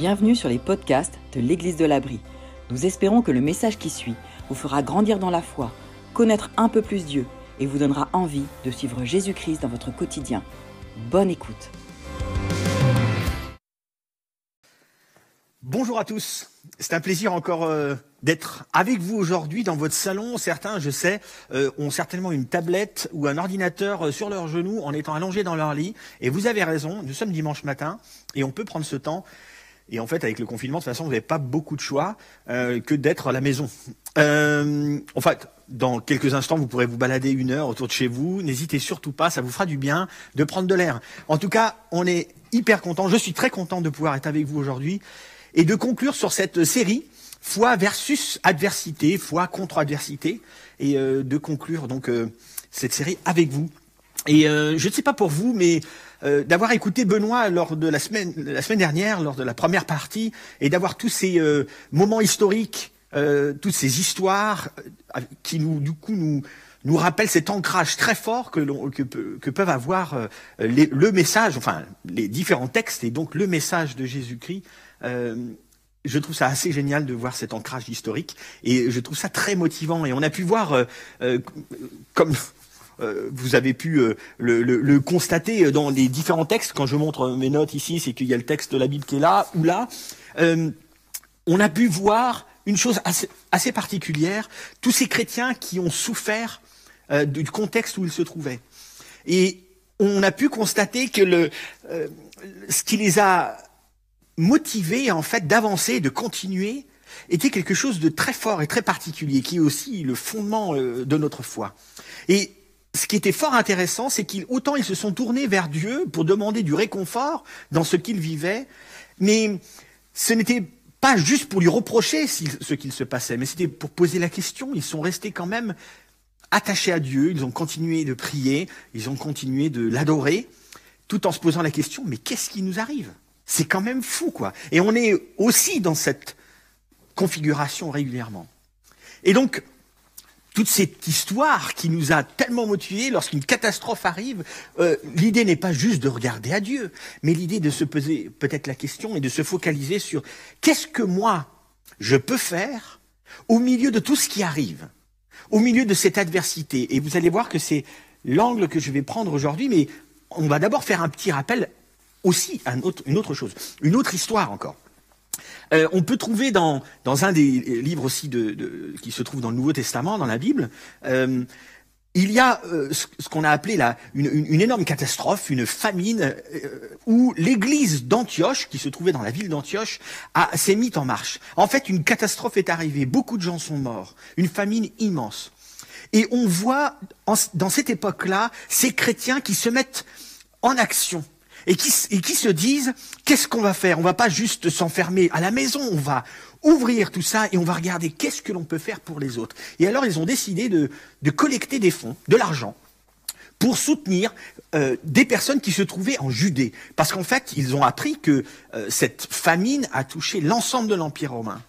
Bienvenue sur les podcasts de l'Église de l'Abri. Nous espérons que le message qui suit vous fera grandir dans la foi, connaître un peu plus Dieu et vous donnera envie de suivre Jésus-Christ dans votre quotidien. Bonne écoute. Bonjour à tous. C'est un plaisir encore euh, d'être avec vous aujourd'hui dans votre salon. Certains, je sais, euh, ont certainement une tablette ou un ordinateur euh, sur leurs genoux en étant allongés dans leur lit. Et vous avez raison, nous sommes dimanche matin et on peut prendre ce temps. Et en fait, avec le confinement, de toute façon, vous n'avez pas beaucoup de choix que d'être à la maison. en fait, dans quelques instants, vous pourrez vous balader une heure autour de chez vous. N'hésitez surtout pas, ça vous fera du bien de prendre de l'air. En tout cas, on est hyper content. Je suis très content de pouvoir être avec vous aujourd'hui et de conclure sur cette série foi versus adversité, foi contre adversité, et euh, de conclure donc euh, cette série avec vous. Et euh, je ne sais pas pour vous, mais d'avoir écouté Benoît lors de la semaine, la semaine dernière, lors de la première partie, et d'avoir tous ces moments historiques, toutes ces histoires qui nous, du coup, nous nous rappellent cet ancrage très fort que, que, que peuvent avoir les, le message, enfin les différents textes et donc le message de Jésus-Christ euh, je trouve ça assez génial de voir cet ancrage historique et je trouve ça très motivant. Et on a pu voir, euh, euh, comme vous avez pu le, le, constater dans les différents textes, quand je montre mes notes ici, c'est qu'il y a le texte de la Bible qui est là ou là. on a pu voir une chose assez, particulière, tous ces chrétiens qui ont souffert du contexte où ils se trouvaient. Et on a pu constater que ce qui les a motivé en fait d'avancer, de continuer, était quelque chose de très fort et très particulier, qui est aussi le fondement euh, de notre foi. Et ce qui était fort intéressant, c'est qu'autant ils se sont tournés vers Dieu pour demander du réconfort dans ce qu'ils vivaient, mais ce n'était pas juste pour lui reprocher ce qu'il se passait, mais c'était pour poser la question. Ils sont restés quand même attachés à Dieu, ils ont continué de prier, ils ont continué de l'adorer, tout en se posant la question, mais qu'est-ce qui nous arrive? C'est quand même fou, quoi. Et on est aussi dans cette configuration régulièrement. Et donc, toute cette histoire qui nous a tellement motivés, lorsqu'une catastrophe arrive, euh, l'idée n'est pas juste de regarder à Dieu, mais l'idée de se poser peut-être la question et de se focaliser sur qu'est-ce que moi je peux faire au milieu de tout ce qui arrive, au milieu de cette adversité. Et vous allez voir que c'est l'angle que je vais prendre aujourd'hui, mais on va d'abord faire un petit rappel aussi une autre chose, une autre histoire encore. Euh, on peut trouver dans, un des livres aussi de, qui se trouve dans le Nouveau Testament, dans la Bible, euh, il y a euh, ce, qu'on a appelé une, une, énorme catastrophe, une famine, où l'église d'Antioche, qui se trouvait dans la ville d'Antioche, s'est mise en marche. En fait, une catastrophe est arrivée, beaucoup de gens sont morts, une famine immense. Et on voit dans cette époque-là ces chrétiens qui se mettent en action et qui, se disent qu'est-ce qu'on va faire? On va pas juste s'enfermer à la maison, on va ouvrir tout ça et on va regarder qu'est-ce que l'on peut faire pour les autres. Et alors ils ont décidé de, collecter des fonds, de l'argent, pour soutenir euh, des personnes qui se trouvaient en Judée. Parce qu'en fait, ils ont appris que euh, cette famine a touché l'ensemble de l'Empire romain.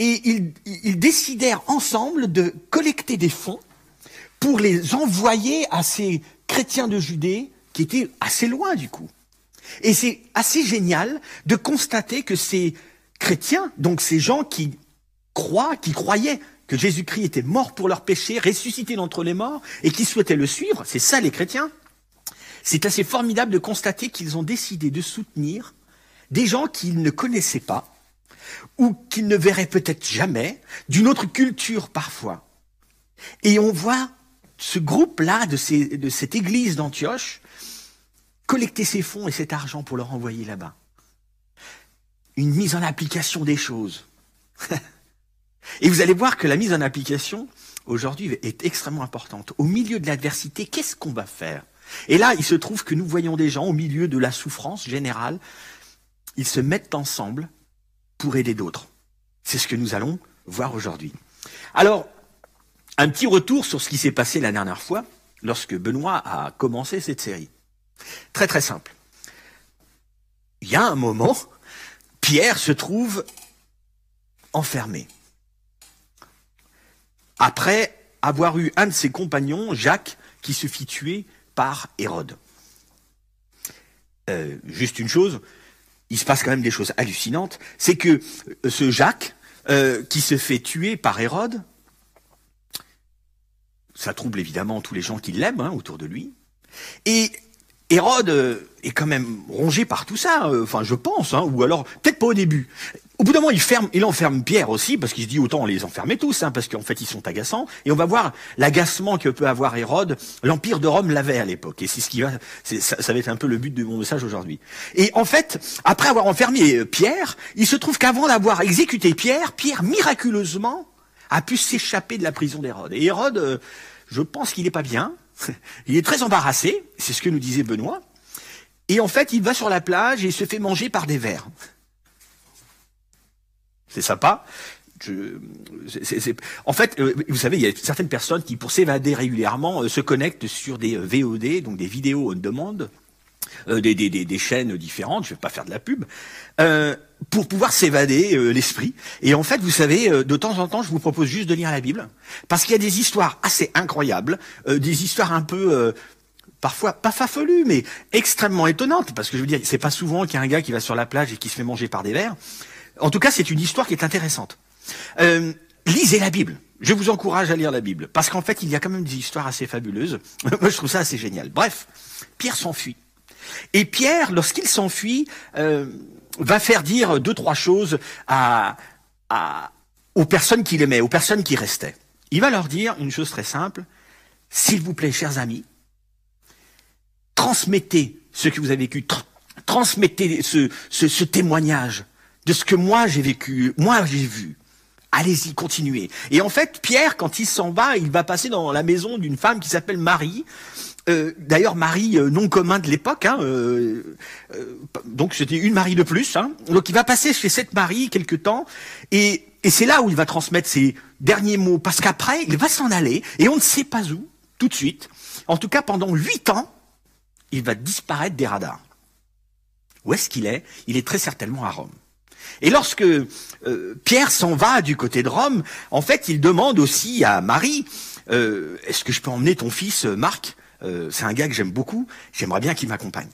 Et ils, ils décidèrent ensemble de collecter des fonds pour les envoyer à ces chrétiens de Judée qui étaient assez loin du coup. Et c'est assez génial de constater que ces chrétiens, donc ces gens qui croient, qui croyaient que Jésus-Christ était mort pour leurs péchés, ressuscité d'entre les morts, et qui souhaitaient le suivre, c'est ça les chrétiens, c'est assez formidable de constater qu'ils ont décidé de soutenir des gens qu'ils ne connaissaient pas, ou qu'ils ne verraient peut-être jamais, d'une autre culture parfois. Et on voit ce groupe-là de, cette église d'Antioche collecter ces fonds et cet argent pour leur envoyer là-bas. Une mise en application des choses. et vous allez voir que la mise en application, aujourd'hui, est extrêmement importante. Au milieu de l'adversité, qu'est-ce qu'on va faire? Et là, il se trouve que nous voyons des gens au milieu de la souffrance générale, ils se mettent ensemble pour aider d'autres. C'est ce que nous allons voir aujourd'hui. Alors, un petit retour sur ce qui s'est passé la dernière fois, lorsque Benoît a commencé cette série. Très très simple. Il y a un moment, Pierre se trouve enfermé. Après avoir eu un de ses compagnons, Jacques, qui se fit tuer par Hérode. Euh, juste une chose, il se passe quand même des choses hallucinantes. C'est que euh, ce Jacques, euh, qui se fait tuer par Hérode, ça trouble évidemment tous les gens qui l'aiment hein, autour de lui. Et Hérode euh, est quand même rongé par tout ça, euh, enfin je pense, hein, ou alors peut-être pas au début. Au bout d'un moment, il ferme, il enferme Pierre aussi, parce qu'il se dit autant les enfermer tous, hein, parce qu'en fait ils sont agaçants. Et on va voir l'agacement que peut avoir Hérode. L'empire de Rome l'avait à l'époque, et c'est ce qui va, ça, ça va être un peu le but de mon message aujourd'hui. Et en fait, après avoir enfermé euh, Pierre, il se trouve qu'avant d'avoir exécuté Pierre, Pierre miraculeusement a pu s'échapper de la prison d'Hérode. Et Hérode, je pense qu'il n'est pas bien. Il est très embarrassé, c'est ce que nous disait Benoît. Et en fait, il va sur la plage et se fait manger par des vers. C'est sympa. En fait, euh, vous savez, il y a certaines personnes qui, pour s'évader régulièrement, euh, se connectent sur des euh, VOD, donc des vidéos on demande, des, des, des, chaînes différentes, je ne vais pas faire de la pub, euh, pour pouvoir s'évader l'esprit. Et en fait, vous savez, de temps en temps, je vous propose juste de lire la Bible, parce qu'il y a des histoires assez incroyables, des histoires un peu parfois pas farfelues, mais extrêmement étonnantes, parce que je veux dire, c'est pas souvent qu'il y a un gars qui va sur la plage et qui se fait manger par des vers. En tout cas, c'est une histoire qui est intéressante. Euh, lisez la Bible. Je vous encourage à lire la Bible, parce qu'en fait, il y a quand même des histoires assez fabuleuses. Moi, je trouve ça assez génial. Bref, Pierre s'enfuit. Et Pierre, lorsqu'il s'enfuit, euh, va faire dire deux, trois choses aux personnes qu'il aimait, aux personnes qui restaient. Il va leur dire une chose très simple. S'il vous plaît, chers amis, transmettez ce que vous avez vécu, transmettez ce, ce, ce témoignage de ce que moi j'ai vécu, moi j'ai vu. Allez-y, continuez. Et en fait, Pierre, quand il s'en va, il va passer dans la maison d'une femme qui s'appelle Marie. Euh, D'ailleurs, Marie euh, non commun de l'époque. Hein, euh, euh donc c'était une Marie de plus. Hein. Donc il va passer chez cette Marie quelque temps, et, et c'est là où il va transmettre ses derniers mots, parce qu'après il va s'en aller, et on ne sait pas où, tout de suite. En tout cas, pendant huit ans, il va disparaître des radars. Où est-ce qu'il est? Il est très certainement à Rome. Et lorsque Pierre s'en va du côté de Rome, en fait, il demande aussi à Marie, est-ce que je peux emmener ton fils euh, C'est un gars que j'aime beaucoup, j'aimerais bien qu'il m'accompagne.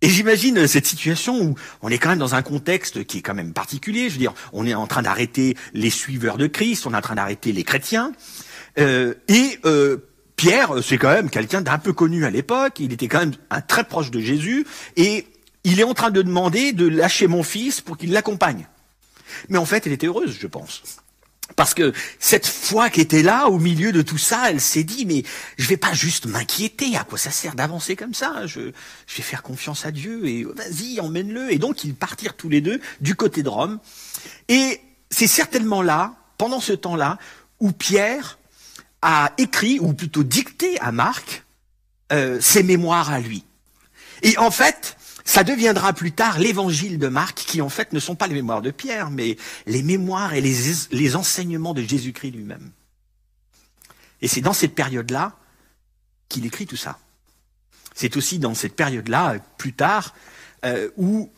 Et j'imagine cette situation où on est quand même dans un contexte qui est quand même particulier. Je veux dire, on est en train d'arrêter les suiveurs de Christ, on est en train d'arrêter les chrétiens. et Pierre, c'est quand même quelqu'un d'un peu connu à l'époque. Il était quand même un très proche de Jésus. Et il est en train de demander de lâcher mon fils pour qu'il l'accompagne. Mais en fait, elle était heureuse, je pense. Parce que cette foi qui était là, au milieu de tout ça, elle s'est dit, mais je vais pas juste m'inquiéter, à quoi ça sert d'avancer comme ça je, je vais faire confiance à Dieu, et vas-y, emmène-le. Et donc, ils partirent tous les deux du côté de Rome. Et c'est certainement là, pendant ce temps-là, où Pierre a écrit, ou plutôt dicté à Marc, euh, ses mémoires à lui. Et en fait, ça deviendra plus tard l'évangile de Marc, qui en fait ne sont pas les mémoires de Pierre, mais les mémoires et les, enseignements de Jésus-Christ lui-même. Et c'est dans cette période-là qu'il écrit tout ça. C'est aussi dans cette période-là, plus tard, euh, où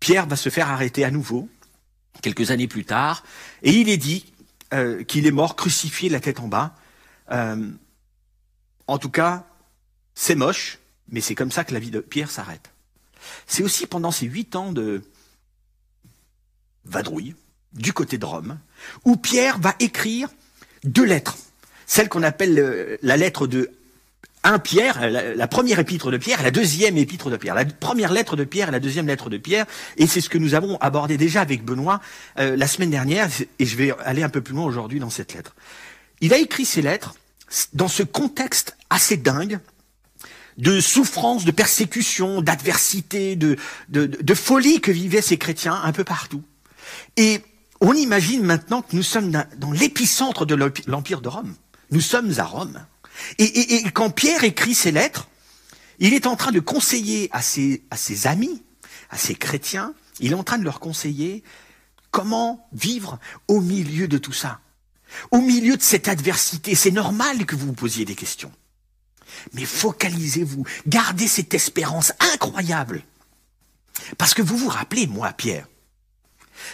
Pierre va se faire arrêter à nouveau, quelques années plus tard, et il est dit euh, qu'il est mort crucifié la tête en bas. Euh, en tout cas, c'est moche, mais c'est comme ça que la vie de Pierre s'arrête. C'est aussi pendant ces huit ans de vadrouille du côté de Rome, où Pierre va écrire deux lettres. Celle qu'on appelle la lettre de 1 Pierre, la, première épître de Pierre, la deuxième épître de Pierre. La première lettre de Pierre et la deuxième lettre de Pierre. Et c'est ce que nous avons abordé déjà avec Benoît euh, la semaine dernière, et je vais aller un peu plus loin aujourd'hui dans cette lettre. Il a écrit ces lettres dans ce contexte assez dingue de souffrance, de persécution, d'adversité, de, de, folie que vivaient ces chrétiens un peu partout. Et on imagine maintenant que nous sommes dans l'épicentre de l'Empire de Rome. Nous sommes à Rome. Et, et, quand Pierre écrit ces lettres, il est en train de conseiller à ses, à ses amis, à ses chrétiens, il est en train de leur conseiller comment vivre au milieu de tout ça. Au milieu de cette adversité, c'est normal que vous vous posiez des questions. Mais focalisez-vous, gardez cette espérance incroyable. Parce que vous vous rappelez, moi, Pierre,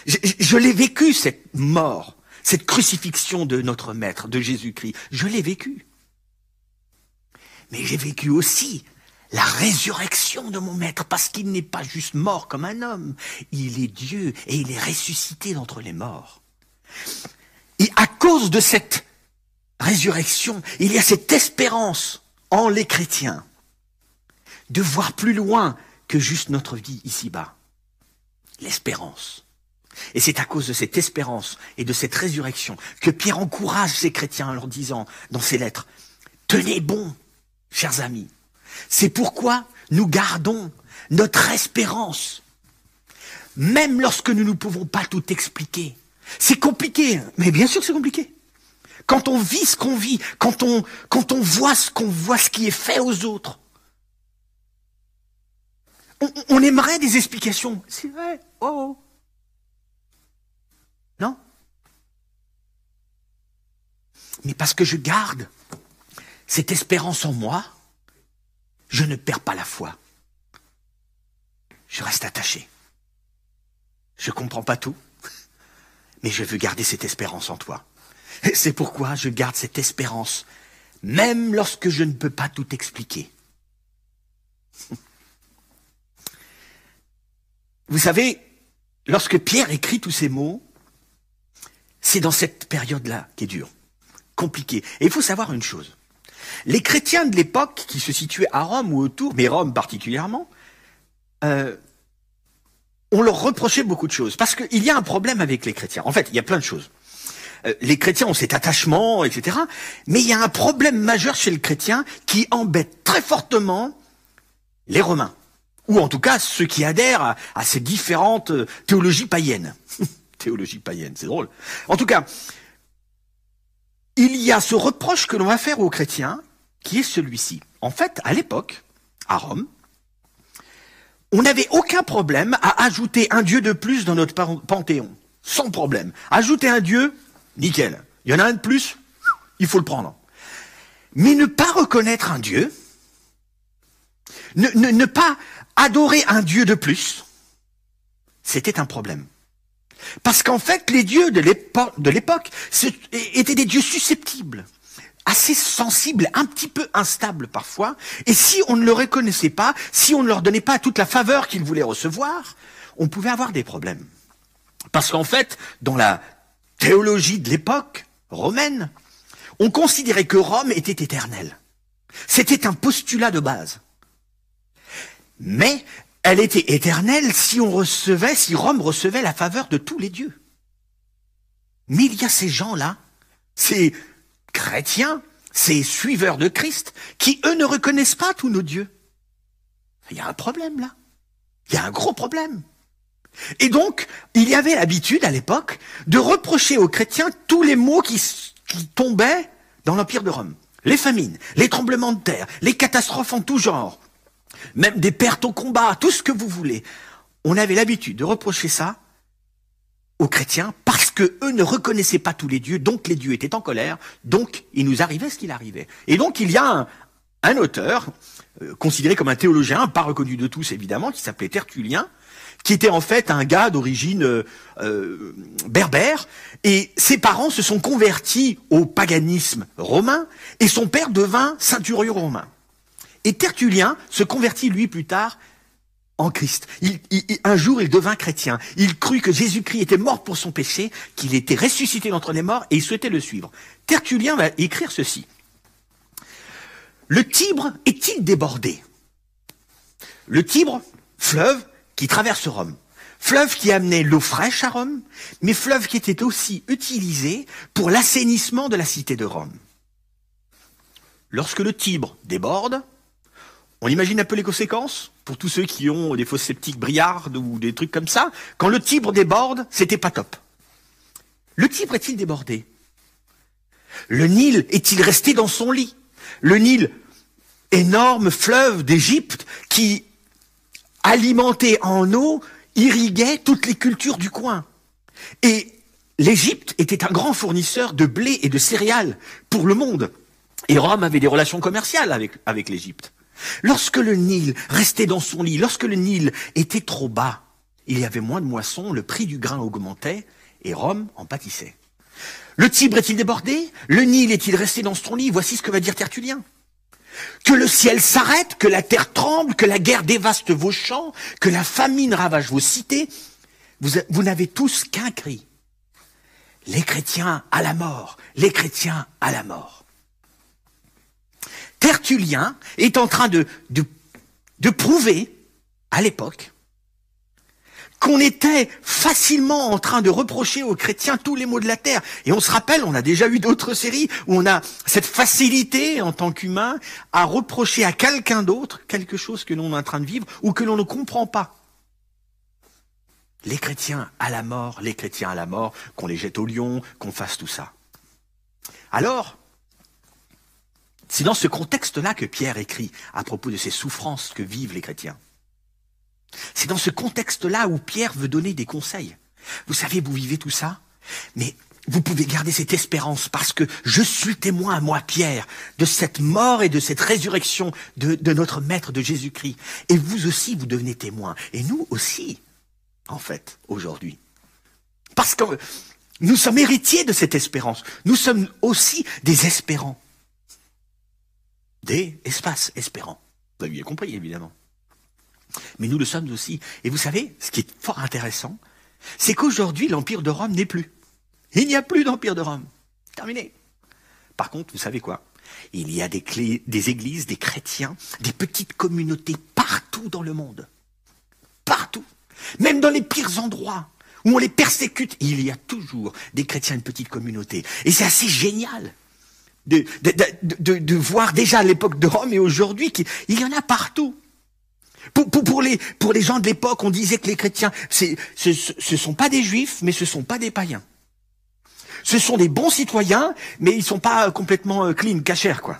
je, l'ai vécu, cette mort, cette crucifixion de notre Maître, de Jésus-Christ. Je l'ai vécu. Mais j'ai vécu aussi la résurrection de mon maître, parce qu'il n'est pas juste mort comme un homme, il est Dieu et il est ressuscité d'entre les morts. Et à cause de cette résurrection, il y a cette espérance en les chrétiens de voir plus loin que juste notre vie ici-bas. L'espérance. Et c'est à cause de cette espérance et de cette résurrection que Pierre encourage ces chrétiens en leur disant dans ses lettres, tenez bon, chers amis. C'est pourquoi nous gardons notre espérance, même lorsque nous ne pouvons pas tout expliquer. C'est compliqué, mais bien sûr c'est compliqué. Quand on vit ce qu'on vit, quand on, quand on voit ce qu'on voit, ce qui est fait aux autres, on, aimerait des explications. C'est vrai, oh, oh. Non? Mais parce que je garde cette espérance en moi, je ne perds pas la foi. Je reste attaché. Je ne comprends pas tout, mais je veux garder cette espérance en toi. C'est pourquoi je garde cette espérance, même lorsque je ne peux pas tout expliquer. Vous savez, lorsque Pierre écrit tous ces mots, c'est dans cette période-là qui est dure, compliquée. Et il faut savoir une chose. Les chrétiens de l'époque qui se situaient à Rome ou autour, mais Rome particulièrement, euh, on leur reprochait beaucoup de choses. Parce qu'il y a un problème avec les chrétiens. En fait, il y a plein de choses. Euh, les chrétiens ont cet attachement, etc. Mais il y a un problème majeur chez le chrétien qui embête très fortement les Romains. Ou en tout cas ceux qui adhèrent à, ces différentes euh, théologies païennes. théologie païenne, c'est drôle. En tout cas, il y a ce reproche que l'on va faire aux chrétiens, qui est celui-ci. En fait, à l'époque, à Rome, on n'avait aucun problème à ajouter un dieu de plus dans notre panthéon. Sans problème. Ajouter un dieu, nickel. Il y en a un de plus, il faut le prendre. Mais ne pas reconnaître un dieu, ne, ne pas adorer un dieu de plus, c'était un problème. Parce qu'en fait, les dieux de l'époque étaient des dieux susceptibles, assez sensibles, un petit peu instables parfois, et si on ne le reconnaissait pas, si on ne leur donnait pas toute la faveur qu'ils voulaient recevoir, on pouvait avoir des problèmes. Parce qu'en fait, dans la théologie de l'époque romaine, on considérait que Rome était éternelle. C'était un postulat de base. Mais elle était éternelle si on recevait, si Rome recevait la faveur de tous les dieux. Mais il y a ces gens-là, ces chrétiens, ces suiveurs de Christ, qui eux ne reconnaissent pas tous nos dieux. Il y a un problème là. Il y a un gros problème. Et donc, il y avait l'habitude à l'époque de reprocher aux chrétiens tous les maux qui, tombaient dans l'Empire de Rome. Les famines, les tremblements de terre, les catastrophes en tout genre, même des pertes au combat, tout ce que vous voulez. On avait l'habitude de reprocher ça aux chrétiens parce que eux ne reconnaissaient pas tous les dieux, donc les dieux étaient en colère, donc il nous arrivait ce qu'il arrivait. Et donc il y a un, auteur, euh, considéré comme un théologien, pas reconnu de tous évidemment, qui s'appelait Tertullien, qui était en fait un gars d'origine euh, euh, berbère, et ses parents se sont convertis au paganisme romain, et son père devint ceinturion romain. Et Tertullien se convertit, lui, plus tard, en Christ. un jour, il devint chrétien. Il crut que Jésus-Christ était mort pour son péché, qu'il était ressuscité d'entre les morts, et il souhaitait le suivre. Tertullien va écrire ceci. Le Tibre est-il débordé? Le Tibre, fleuve qui traverse Rome. Fleuve qui amenait l'eau fraîche à Rome, mais fleuve qui était aussi utilisé pour l'assainissement de la cité de Rome. Lorsque le Tibre déborde, on imagine un peu les conséquences pour tous ceux qui ont des fosses sceptiques briardes ou des trucs comme ça. Quand le Tibre déborde, c'était pas top. Le Tibre est-il débordé? Le Nil est-il resté dans son lit? Le Nil, énorme fleuve d'Égypte qui, alimenté en eau, irriguait toutes les cultures du coin. Et l'Égypte était un grand fournisseur de blé et de céréales pour le monde. Et Rome avait des relations commerciales avec, l'Égypte. Lorsque le Nil restait dans son lit, lorsque le Nil était trop bas, il y avait moins de moissons, le prix du grain augmentait, et Rome en pâtissait. Le Tibre est-il débordé? Le Nil est-il resté dans son lit? Voici ce que va dire Tertullien. Que le ciel s'arrête, que la terre tremble, que la guerre dévaste vos champs, que la famine ravage vos cités, vous, n'avez tous qu'un cri. Les chrétiens à la mort, les chrétiens à la mort. Tertullien est en train de prouver, à l'époque, qu'on était facilement en train de reprocher aux chrétiens tous les maux de la terre. Et on se rappelle, on a déjà eu d'autres séries où on a cette facilité en tant qu'humain à reprocher à quelqu'un d'autre quelque chose que l'on est en train de vivre ou que l'on ne comprend pas. Les chrétiens à la mort, les chrétiens à la mort, qu'on les jette au lion, qu'on fasse tout ça. Alors, c'est dans ce contexte-là que Pierre écrit à propos de ces souffrances que vivent les chrétiens. C'est dans ce contexte-là où Pierre veut donner des conseils. Vous savez, vous vivez tout ça, mais vous pouvez garder cette espérance parce que je suis témoin, moi Pierre, de cette mort et de cette résurrection de, notre Maître de Jésus-Christ. Et vous aussi, vous devenez témoin. Et nous aussi, en fait, aujourd'hui. Parce que nous sommes héritiers de cette espérance. Nous sommes aussi des espérants. Des espaces espérants. Vous avez compris, évidemment. Mais nous le sommes aussi. Et vous savez, ce qui est fort intéressant, c'est qu'aujourd'hui, l'Empire de Rome n'est plus. Il n'y a plus d'Empire de Rome. Terminé. Par contre, vous savez quoi? Il y a des, églises, des chrétiens, des petites communautés partout dans le monde. Partout. Même dans les pires endroits où on les persécute, il y a toujours des chrétiens, une petite communauté. Et c'est assez génial de voir déjà à l'époque de Rome et aujourd'hui qu'il y en a partout. Pour, les, gens de l'époque, on disait que les chrétiens, ce ne sont pas des juifs, mais ce sont pas des païens. Ce sont des bons citoyens, mais ils sont pas complètement euh, clean, cachers, quoi.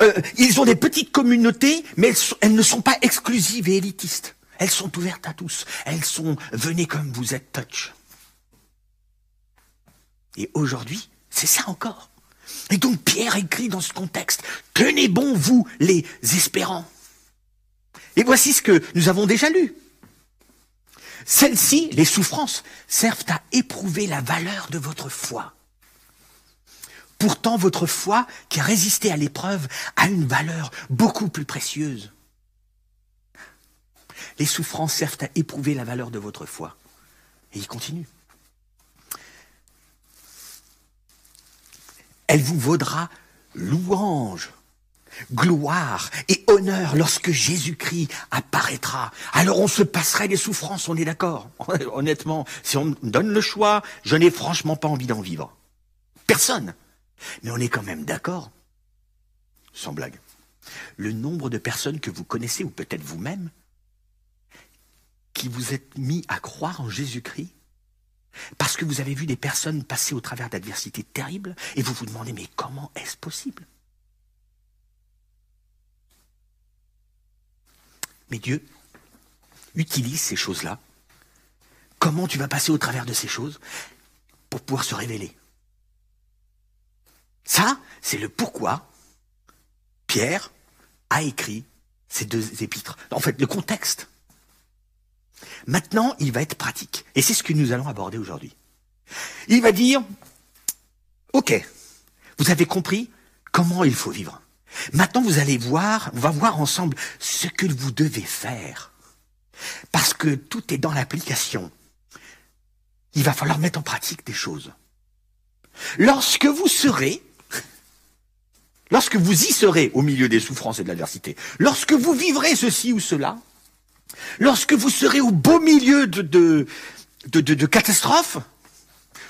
Euh, ils ont des petites communautés, mais elles, ne sont pas exclusives et élitistes. Elles sont ouvertes à tous. Elles sont venez comme vous êtes, touch. Et aujourd'hui, c'est ça encore. Et donc Pierre écrit dans ce contexte, tenez bon vous les espérants. Et voici ce que nous avons déjà lu. Celles-ci, les souffrances, servent à éprouver la valeur de votre foi. Pourtant, votre foi, qui a résisté à l'épreuve, a une valeur beaucoup plus précieuse. Les souffrances servent à éprouver la valeur de votre foi. Et il continue. Elle vous vaudra louange gloire et honneur lorsque Jésus-Christ apparaîtra. Alors on se passerait des souffrances, on est d'accord. Honnêtement, si on me donne le choix, je n'ai franchement pas envie d'en vivre. Personne. Mais on est quand même d'accord. Sans blague. Le nombre de personnes que vous connaissez, ou peut-être vous-même, qui vous êtes mis à croire en Jésus-Christ, parce que vous avez vu des personnes passer au travers d'adversités terribles, et vous vous demandez, mais comment est-ce possible? Mais Dieu utilise ces choses-là. Comment tu vas passer au travers de ces choses pour pouvoir se révéler? Ça, c'est le pourquoi Pierre a écrit ces deux épîtres. En fait, le contexte. Maintenant, il va être pratique. Et c'est ce que nous allons aborder aujourd'hui. Il va dire, OK, vous avez compris comment il faut vivre. Maintenant, vous allez voir, on va voir ensemble ce que vous devez faire. Parce que tout est dans l'application. Il va falloir mettre en pratique des choses. Lorsque vous serez, lorsque vous y serez au milieu des souffrances et de l'adversité, lorsque vous vivrez ceci ou cela, lorsque vous serez au beau milieu de, catastrophes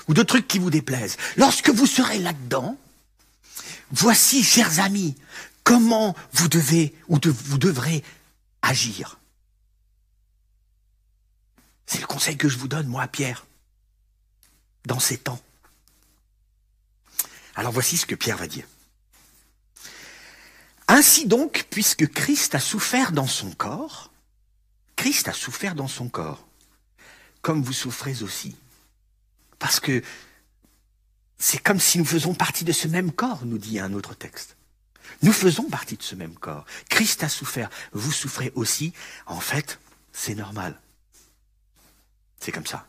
ou de trucs qui vous déplaisent, lorsque vous serez là-dedans, Voici, chers amis, comment vous devez ou vous devrez agir. C'est le conseil que je vous donne, moi, Pierre, dans ces temps. Alors voici ce que Pierre va dire. Ainsi donc, puisque Christ a souffert dans son corps, Christ a souffert dans son corps, comme vous souffrez aussi. Parce que c'est comme si nous faisons partie de ce même corps, nous dit un autre texte. Nous faisons partie de ce même corps. Christ a souffert, vous souffrez aussi. En fait, c'est normal. C'est comme ça.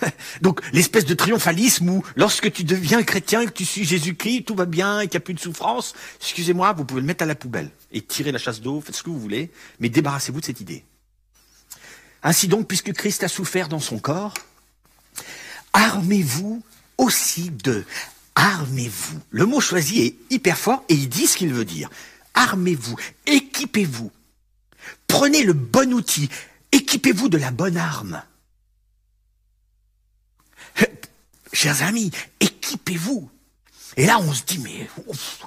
Donc l'espèce de triomphalisme où lorsque tu deviens chrétien, que tu suis Jésus-Christ, tout va bien et qu'il n'y a plus de souffrance, excusez-moi, vous pouvez le mettre à la poubelle et tirer la chasse d'eau, faites ce que vous voulez, mais débarrassez-vous de cette idée. Ainsi donc, puisque Christ a souffert dans son corps, armez-vous aussi de. Armez-vous. Le mot choisi est hyper fort et il dit ce qu'il veut dire. Armez-vous, équipez-vous. Prenez le bon outil, équipez-vous de la bonne arme. Chers amis, équipez-vous. Et là, on se dit, mais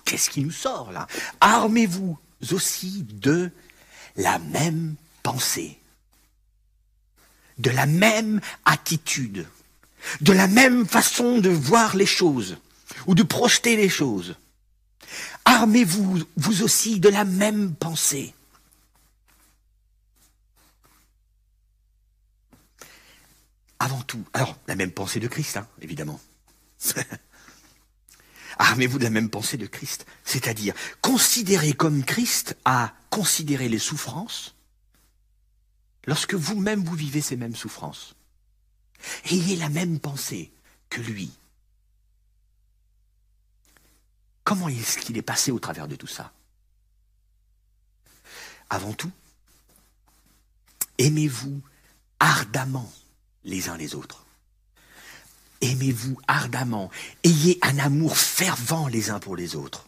qu'est-ce qui nous sort là? Armez-vous aussi de la même pensée, de la même attitude, de la même façon de voir les choses ou de projeter les choses. Armez-vous, vous aussi, de la même pensée. Avant tout, alors, la même pensée de Christ, hein, évidemment. Armez-vous de la même pensée de Christ, c'est-à-dire considérez comme Christ a considéré les souffrances lorsque vous-même vous vivez ces mêmes souffrances. Ayez la même pensée que lui. Comment est-ce qu'il est passé au travers de tout ça? Avant tout, aimez-vous ardemment les uns les autres. Aimez-vous ardemment. Ayez un amour fervent les uns pour les autres.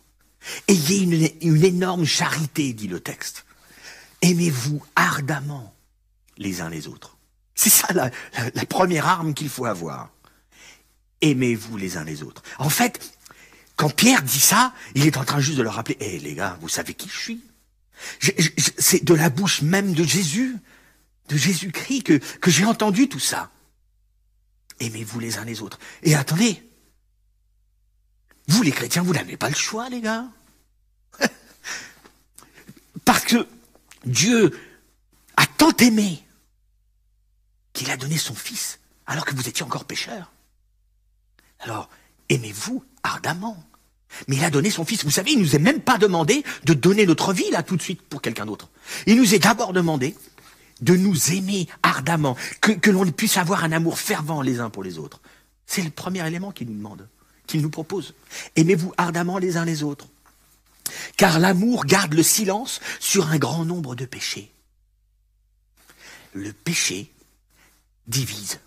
Ayez une, énorme charité, dit le texte. Aimez-vous ardemment les uns les autres. C'est ça la, première arme qu'il faut avoir. Aimez-vous les uns les autres. En fait, quand Pierre dit ça, il est en train juste de leur rappeler, hé les gars, vous savez qui je suis? C'est de la bouche même de Jésus, de Jésus-Christ, que, que j'ai entendu tout ça. Aimez-vous les uns les autres. Et attendez, vous les chrétiens, vous n'avez pas le choix, les gars. Parce que Dieu a tant aimé qu'il a donné son Fils alors que vous étiez encore pécheurs. Alors, aimez-vous ardemment? Mais il a donné son Fils. Vous savez, il nous est même pas demandé de donner notre vie là tout de suite pour quelqu'un d'autre. Il nous est d'abord demandé de nous aimer ardemment, que, l'on puisse avoir un amour fervent les uns pour les autres. C'est le premier élément qu'il nous demande, qu'il nous propose. Aimez-vous ardemment les uns les autres? Car l'amour garde le silence sur un grand nombre de péchés. Le péché divise.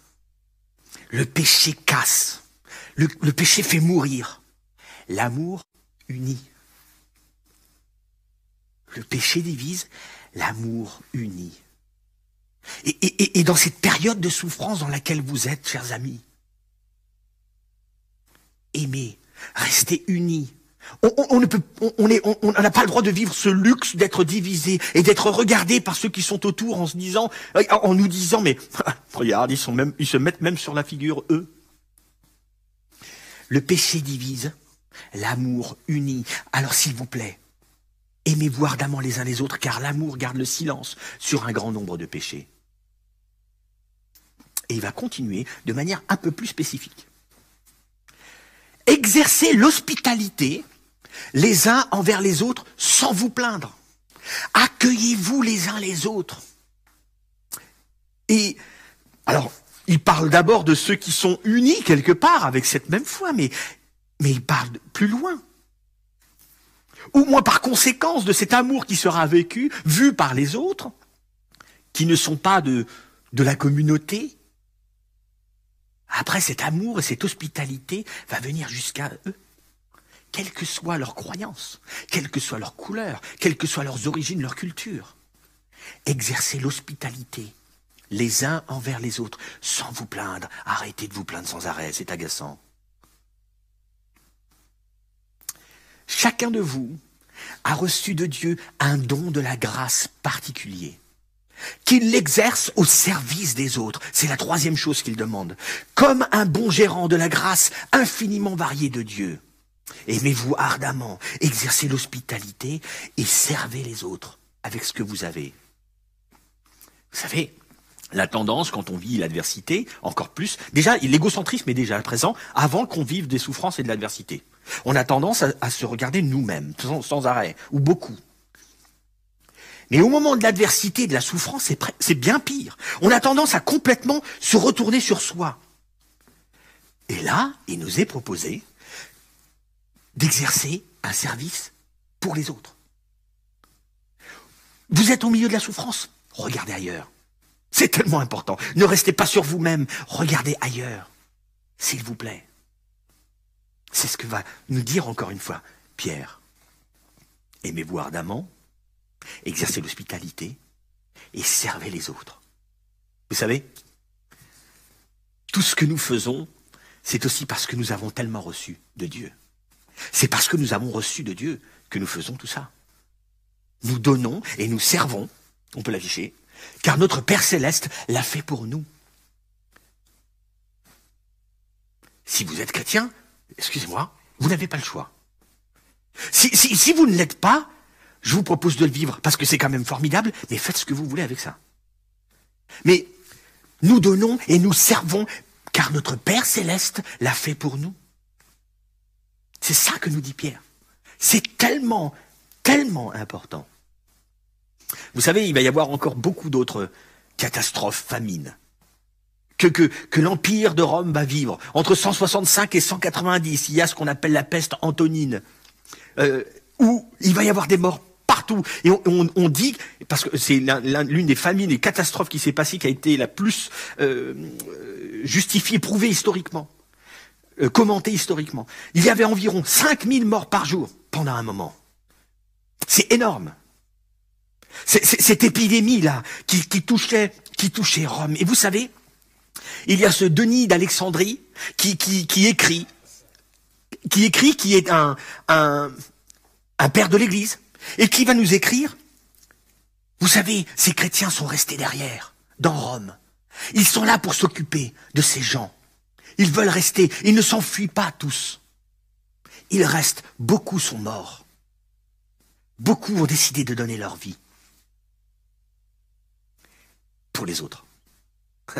Le péché casse. Le, péché fait mourir. L'amour unit. Le péché divise, l'amour unit. Et, dans cette période de souffrance dans laquelle vous êtes, chers amis, aimez, restez unis. On, n'a pas le droit de vivre ce luxe d'être divisé et d'être regardé par ceux qui sont autour en en nous disant, mais regarde, ils se mettent même sur la figure eux. Le péché divise, l'amour unit. Alors s'il vous plaît, aimez-vous ardemment les uns les autres, car l'amour garde le silence sur un grand nombre de péchés. Et il va continuer de manière un peu plus spécifique. Exercez l'hospitalité les uns envers les autres sans vous plaindre. Accueillez-vous les uns les autres. Et alors, il parle d'abord de ceux qui sont unis quelque part avec cette même foi, mais, il parle plus loin. Ou moins par conséquence de cet amour qui sera vécu, vu par les autres, qui ne sont pas de, de la communauté, après, cet amour et cette hospitalité va venir jusqu'à eux. Quelle que soit leur croyance, quelle que soit leur couleur, quelles que soient leurs origines, leur culture. Exercez l'hospitalité les uns envers les autres, sans vous plaindre. Arrêtez de vous plaindre sans arrêt, c'est agaçant. Chacun de vous a reçu de Dieu un don de la grâce particulier qu'il l'exerce au service des autres. C'est la troisième chose qu'il demande. Comme un bon gérant de la grâce infiniment variée de Dieu. Aimez-vous ardemment, exercez l'hospitalité et servez les autres avec ce que vous avez? Vous savez, la tendance, quand on vit l'adversité, encore plus, déjà, l'égocentrisme est déjà présent avant qu'on vive des souffrances et de l'adversité. On a tendance à, se regarder nous-mêmes, sans arrêt, ou beaucoup. Mais au moment de l'adversité, de la souffrance, c'est bien pire. On a tendance à complètement se retourner sur soi. Et là, il nous est proposé d'exercer un service pour les autres. Vous êtes au milieu de la souffrance, regardez ailleurs. C'est tellement important. Ne restez pas sur vous-même, regardez ailleurs, s'il vous plaît. C'est ce que va nous dire encore une fois Pierre. Aimez-vous ardemment, exercez l'hospitalité et servez les autres. Vous savez, tout ce que nous faisons, c'est aussi parce que nous avons tellement reçu de Dieu. C'est parce que nous avons reçu de Dieu que nous faisons tout ça. Nous donnons et nous servons, on peut l'afficher, car notre Père céleste l'a fait pour nous. Si vous êtes chrétien, excusez-moi, vous n'avez pas le choix. Si, si, vous ne l'êtes pas, je vous propose de le vivre, parce que c'est quand même formidable, mais faites ce que vous voulez avec ça. Mais nous donnons et nous servons, car notre Père céleste l'a fait pour nous. C'est ça que nous dit Pierre. C'est tellement, tellement important. Vous savez, il va y avoir encore beaucoup d'autres catastrophes, famines, que, l'Empire de Rome va vivre. Entre 165 et 190, il y a ce qu'on appelle la peste antonine, euh, où il va y avoir des morts partout. Et on, dit, parce que c'est l'une des famines, des catastrophes qui s'est passée, qui a été la plus euh, justifiée, prouvée historiquement, euh, commentée historiquement. Il y avait environ 5000 morts par jour pendant un moment. C'est énorme. Cette épidémie-là qui, touchait, qui touchait Rome. Et vous savez, il y a ce Denis d'Alexandrie qui, écrit, qui écrit, qui est un, un père de l'Église, et qui va nous écrire, vous savez, ces chrétiens sont restés derrière, dans Rome. Ils sont là pour s'occuper de ces gens. Ils veulent rester, ils ne s'enfuient pas tous. Ils restent, beaucoup sont morts. Beaucoup ont décidé de donner leur vie pour les autres.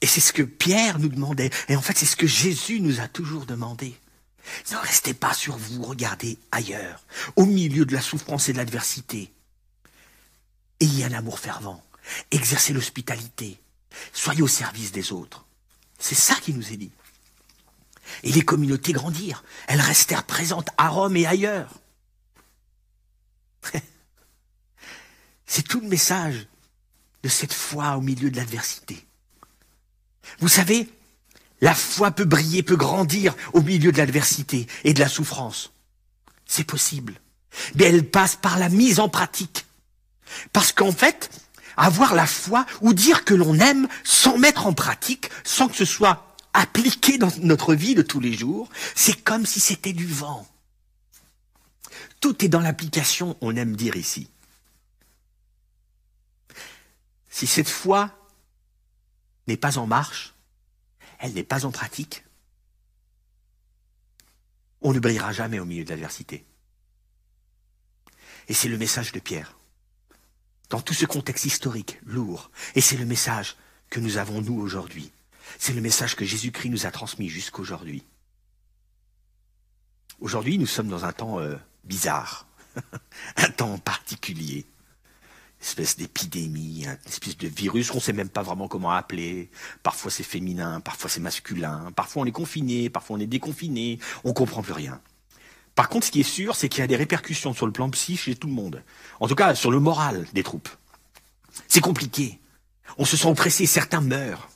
Et c'est ce que Pierre nous demandait. Et en fait, c'est ce que Jésus nous a toujours demandé. Ne restez pas sur vous, regardez ailleurs, au milieu de la souffrance et de l'adversité. Ayez un amour fervent, exercez l'hospitalité, soyez au service des autres. C'est ça qui nous est dit. Et les communautés grandirent, elles restèrent présentes à Rome et ailleurs. C'est tout le message de cette foi au milieu de l'adversité. Vous savez, la foi peut briller, peut grandir au milieu de l'adversité et de la souffrance. C'est possible. Mais elle passe par la mise en pratique. Parce qu'en fait, avoir la foi ou dire que l'on aime sans mettre en pratique, sans que ce soit appliqué dans notre vie de tous les jours, c'est comme si c'était du vent. Tout est dans l'application, on aime dire ici. Si cette foi n'est pas en marche, elle n'est pas en pratique, on ne brillera jamais au milieu de l'adversité. Et c'est le message de Pierre. Dans tout ce contexte historique lourd, et c'est le message que nous avons nous aujourd'hui. C'est le message que Jésus-Christ nous a transmis jusqu'aujourd'hui. Aujourd'hui, nous sommes dans un temps euh, bizarre, un temps particulier espèce d'épidémie, une espèce de virus qu'on ne sait même pas vraiment comment appeler. Parfois c'est féminin, parfois c'est masculin, parfois on est confiné, parfois on est déconfiné, on comprend plus rien. Par contre, ce qui est sûr, c'est qu'il y a des répercussions sur le plan psy chez tout le monde. En tout cas, sur le moral des troupes. C'est compliqué. On se sent oppressé, certains meurent.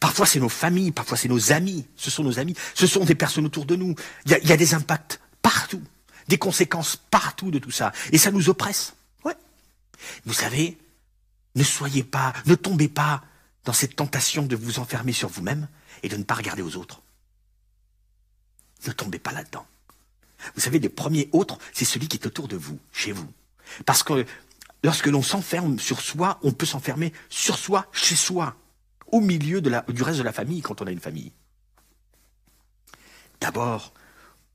Parfois c'est nos familles, parfois c'est nos amis, ce sont nos amis, ce sont des personnes autour de nous. Il y a, il y a des impacts partout, des conséquences partout de tout ça. Et ça nous oppresse. Vous savez, ne soyez pas, ne tombez pas dans cette tentation de vous enfermer sur vous-même et de ne pas regarder aux autres. Ne tombez pas là-dedans. Vous savez, le premier autre, c'est celui qui est autour de vous, chez vous. Parce que lorsque l'on s'enferme sur soi, on peut s'enfermer sur soi, chez soi, au milieu du reste de la famille quand on a une famille. D'abord,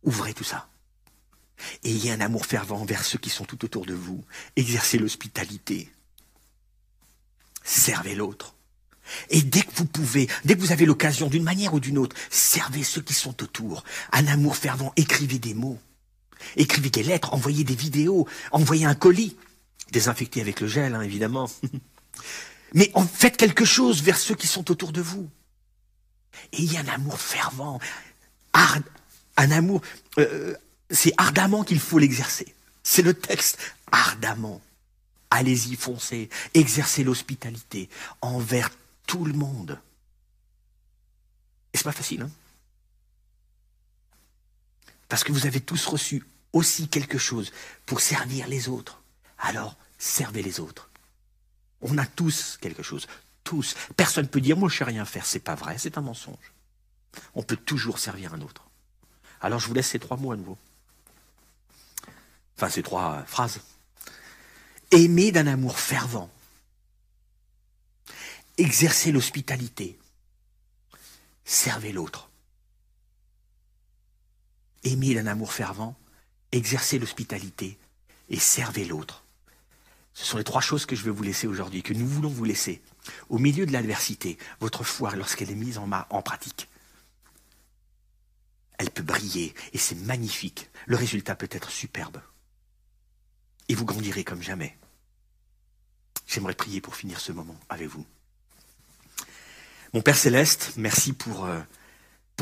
ouvrez tout ça. Ayez un amour fervent envers ceux qui sont tout autour de vous. Exercez l'hospitalité. Servez l'autre. Et dès que vous pouvez, dès que vous avez l'occasion, d'une manière ou d'une autre, servez ceux qui sont autour. Un amour fervent, écrivez des mots. Écrivez des lettres, envoyez des vidéos, envoyez un colis. Désinfecté avec le gel, hein, évidemment. Mais faites quelque chose vers ceux qui sont autour de vous. Ayez un amour fervent, un amour, euh, c'est ardemment qu'il faut l'exercer. C'est le texte, ardemment. Allez-y, foncez, exercez l'hospitalité envers tout le monde. Et c'est pas facile, hein Parce que vous avez tous reçu aussi quelque chose pour servir les autres. Alors, servez les autres. On a tous quelque chose. Tous. Personne ne peut dire, moi, je sais rien faire. C'est pas vrai, c'est un mensonge. On peut toujours servir un autre. Alors, je vous laisse ces trois mots à nouveau. Enfin, ces trois phrases. Aimer d'un amour fervent. Exercer l'hospitalité. Servez l'autre. Aimer d'un amour fervent. Exercer l'hospitalité. Et servez l'autre. Ce sont les trois choses que je veux vous laisser aujourd'hui, que nous voulons vous laisser. Au milieu de l'adversité, votre foi, lorsqu'elle est mise en, pratique, elle peut briller et c'est magnifique. Le résultat peut être superbe. Et vous grandirez comme jamais. J'aimerais prier pour finir ce moment avec vous. Mon Père céleste, merci pour, euh,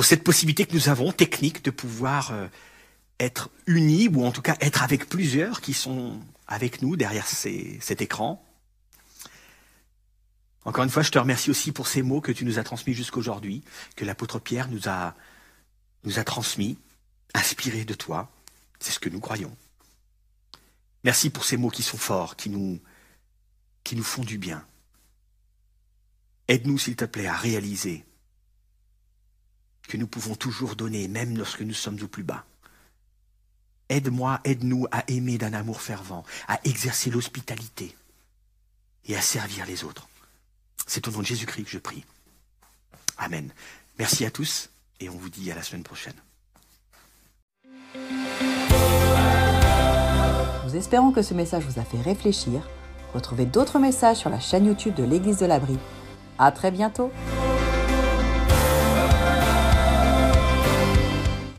cette possibilité que nous avons, technique, de pouvoir euh, être unis, ou en tout cas être avec plusieurs qui sont avec nous derrière cet écran. Encore une fois, je te remercie aussi pour ces mots que tu nous as transmis jusqu'aujourd'hui, que l'apôtre Pierre nous a, nous a transmis, inspirés de toi. C'est ce que nous croyons. Merci pour ces mots qui sont forts, qui nous, qui nous font du bien. Aide-nous, s'il te plaît, à réaliser que nous pouvons toujours donner, même lorsque nous sommes au plus bas. Aide-moi, aide-nous à aimer d'un amour fervent, à exercer l'hospitalité et à servir les autres. C'est au nom de Jésus-Christ que je prie. Amen. Merci à tous et on vous dit à la semaine prochaine. Nous espérons que ce message vous a fait réfléchir. Retrouvez d'autres messages sur la chaîne YouTube de l'Église de l'Abri. À très bientôt!